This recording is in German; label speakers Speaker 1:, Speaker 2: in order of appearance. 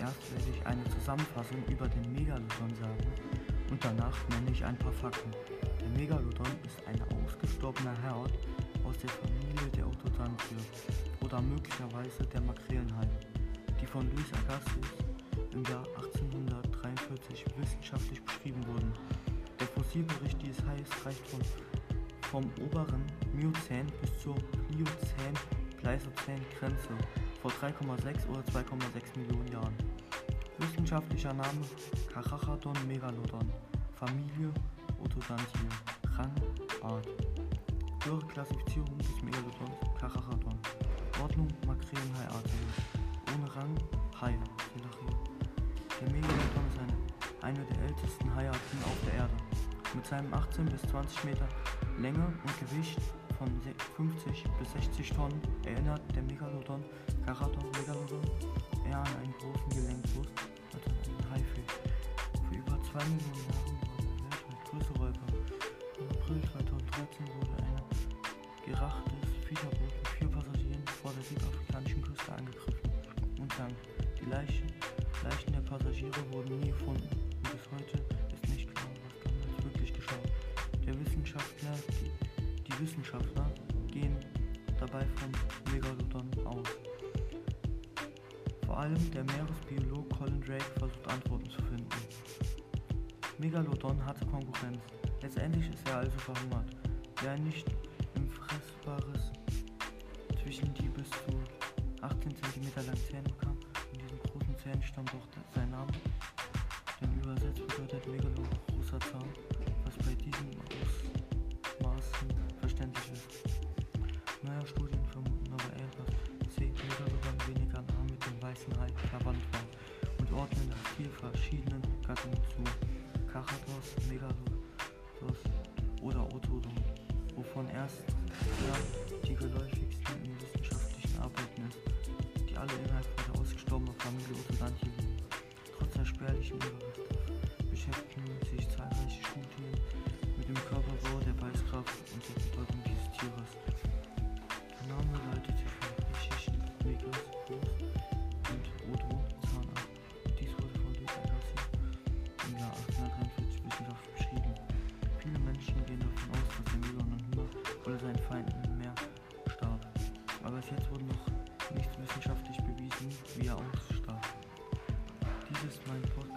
Speaker 1: Zuerst werde ich eine Zusammenfassung über den Megalodon sagen und danach nenne ich ein paar Fakten. Der Megalodon ist ein ausgestorbener Herd aus der Familie der Otodontier oder möglicherweise der Makrelenhai, die von Louis Agassiz im Jahr 1843 wissenschaftlich beschrieben wurden. Der Fossilbericht dieses Hais reicht von, vom oberen Miozän bis zur Pliozän-Pleistozän-Grenze vor 3,6 oder 2,6 Millionen Jahren. Wissenschaftlicher Name Carcharodon megalodon, Familie Otodontier, Rang Art. Höhere Klassifizierung des Megalodons Carcharodon. Ordnung Makrelenhaiartige. Ohne Rang Hai. Der Megalodon ist eine, eine der ältesten Haiarten auf der Erde. Mit seinem 18 bis 20 Meter Länge und Gewicht von 50 bis 60 Tonnen erinnert der Megalodon Caraton Megalodon eher an einen großen Gelenkbus an einen Haifisch. Für über 2 Millionen Jahren war der weltweit größte Räuber. Im April 2013 wurde ein gerachtes Fiederboot mit vier Passagieren vor der südafrikanischen Küste angegriffen und sank. Die Leichen, Leichen der Passagiere wurden nie gefunden und bis heute ist nicht klar, was damals wirklich geschah. Der Wissenschaftler, die, die Wissenschaftler gehen dabei vom Vor allem der Meeresbiolog Colin Drake versucht Antworten zu finden. Megalodon hatte Konkurrenz. Letztendlich ist er also verhungert. Wer nicht im Fressbares zwischen die bis zu 18 cm langen Zähne bekam, in diesen großen Zähnen stammt auch sein Name. Denn übersetzt bedeutet Megalo weißen Hai verwandt war und ordnen vier verschiedenen Gattungen zu. Kachatos, Megalodos oder Otodon, wovon erst die geläufigsten in wissenschaftlichen Arbeiten ist, die alle innerhalb der ausgestorbenen Familie Otodontier liegen. Trotz der spärlichen Überreste beschäftigen sich zahlreiche Studien mit dem Körperbau Feinden im starb. Aber bis jetzt wurde noch nicht wissenschaftlich bewiesen, wie er ausstarb. Dies ist mein Podcast.